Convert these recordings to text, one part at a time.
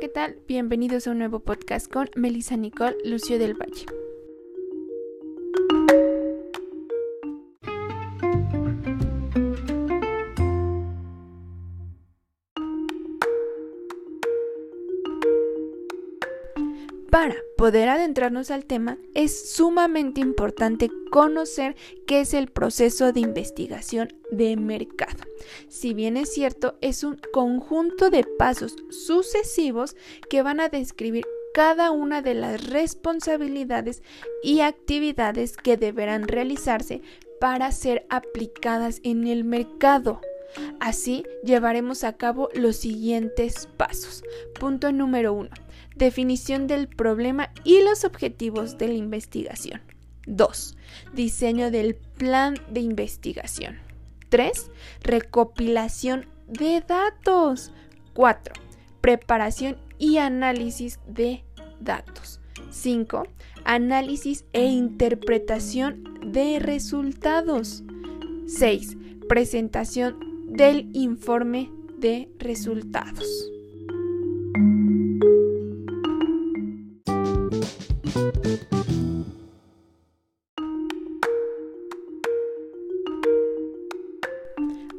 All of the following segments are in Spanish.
¿qué tal? Bienvenidos a un nuevo podcast con Melissa Nicole Lucio del Valle. Para poder adentrarnos al tema, es sumamente importante conocer qué es el proceso de investigación de mercado. Si bien es cierto, es un conjunto de pasos sucesivos que van a describir cada una de las responsabilidades y actividades que deberán realizarse para ser aplicadas en el mercado. Así llevaremos a cabo los siguientes pasos. Punto número uno definición del problema y los objetivos de la investigación. 2. Diseño del plan de investigación. 3. Recopilación de datos. 4. Preparación y análisis de datos. 5. Análisis e interpretación de resultados. 6. Presentación del informe de resultados.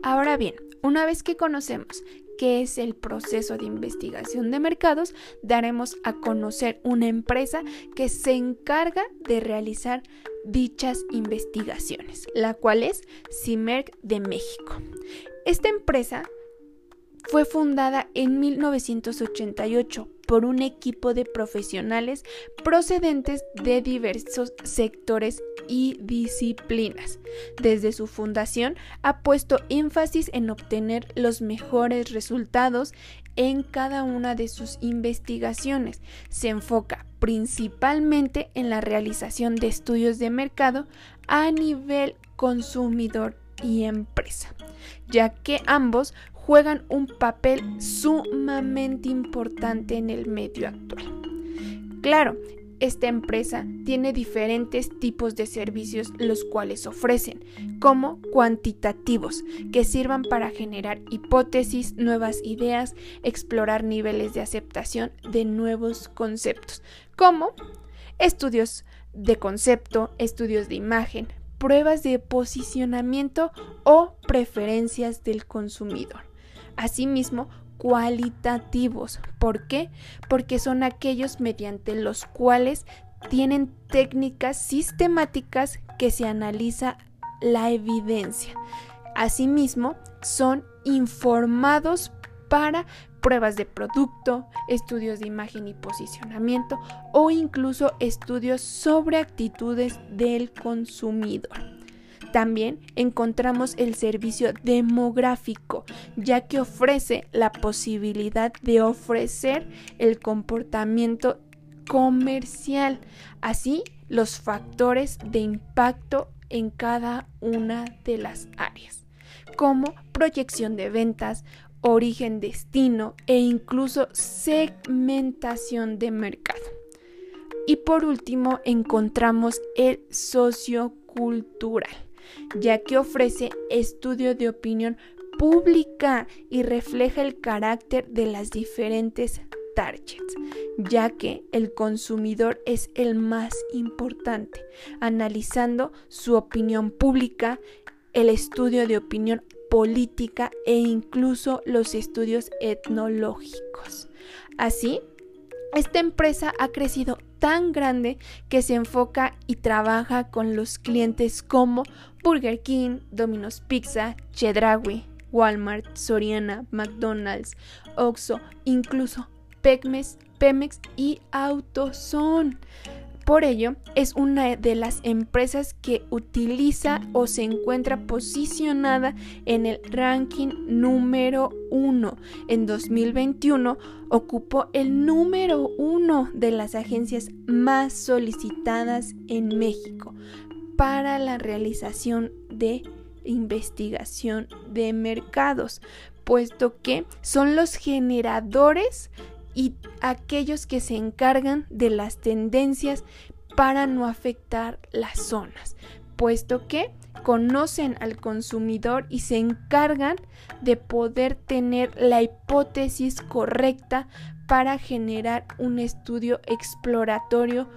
Ahora bien, una vez que conocemos qué es el proceso de investigación de mercados, daremos a conocer una empresa que se encarga de realizar dichas investigaciones, la cual es CIMERC de México. Esta empresa fue fundada en 1988 por un equipo de profesionales procedentes de diversos sectores y disciplinas. Desde su fundación ha puesto énfasis en obtener los mejores resultados en cada una de sus investigaciones. Se enfoca principalmente en la realización de estudios de mercado a nivel consumidor y empresa, ya que ambos juegan un papel sumamente importante en el medio actual. Claro, esta empresa tiene diferentes tipos de servicios los cuales ofrecen, como cuantitativos, que sirvan para generar hipótesis, nuevas ideas, explorar niveles de aceptación de nuevos conceptos, como estudios de concepto, estudios de imagen, pruebas de posicionamiento o preferencias del consumidor. Asimismo, cualitativos. ¿Por qué? Porque son aquellos mediante los cuales tienen técnicas sistemáticas que se analiza la evidencia. Asimismo, son informados para pruebas de producto, estudios de imagen y posicionamiento o incluso estudios sobre actitudes del consumidor. También encontramos el servicio demográfico, ya que ofrece la posibilidad de ofrecer el comportamiento comercial, así los factores de impacto en cada una de las áreas, como proyección de ventas, origen, destino e incluso segmentación de mercado. Y por último encontramos el sociocultural ya que ofrece estudio de opinión pública y refleja el carácter de las diferentes targets, ya que el consumidor es el más importante, analizando su opinión pública, el estudio de opinión política e incluso los estudios etnológicos. Así, esta empresa ha crecido tan grande que se enfoca y trabaja con los clientes como Burger King, Domino's Pizza, Chedraui, Walmart, Soriana, McDonald's, Oxxo, incluso Pemex, Pemex y AutoZone. Por ello, es una de las empresas que utiliza o se encuentra posicionada en el ranking número 1. En 2021 ocupó el número 1 de las agencias más solicitadas en México para la realización de investigación de mercados, puesto que son los generadores y aquellos que se encargan de las tendencias para no afectar las zonas, puesto que conocen al consumidor y se encargan de poder tener la hipótesis correcta para generar un estudio exploratorio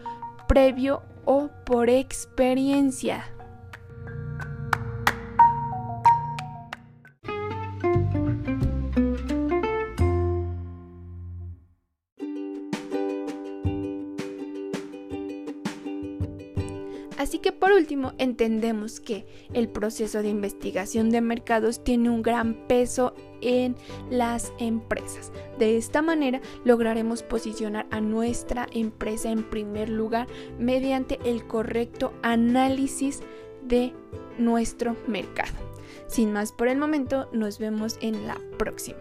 previo o por experiencia. Así que por último, entendemos que el proceso de investigación de mercados tiene un gran peso en las empresas. De esta manera lograremos posicionar a nuestra empresa en primer lugar mediante el correcto análisis de nuestro mercado. Sin más por el momento, nos vemos en la próxima.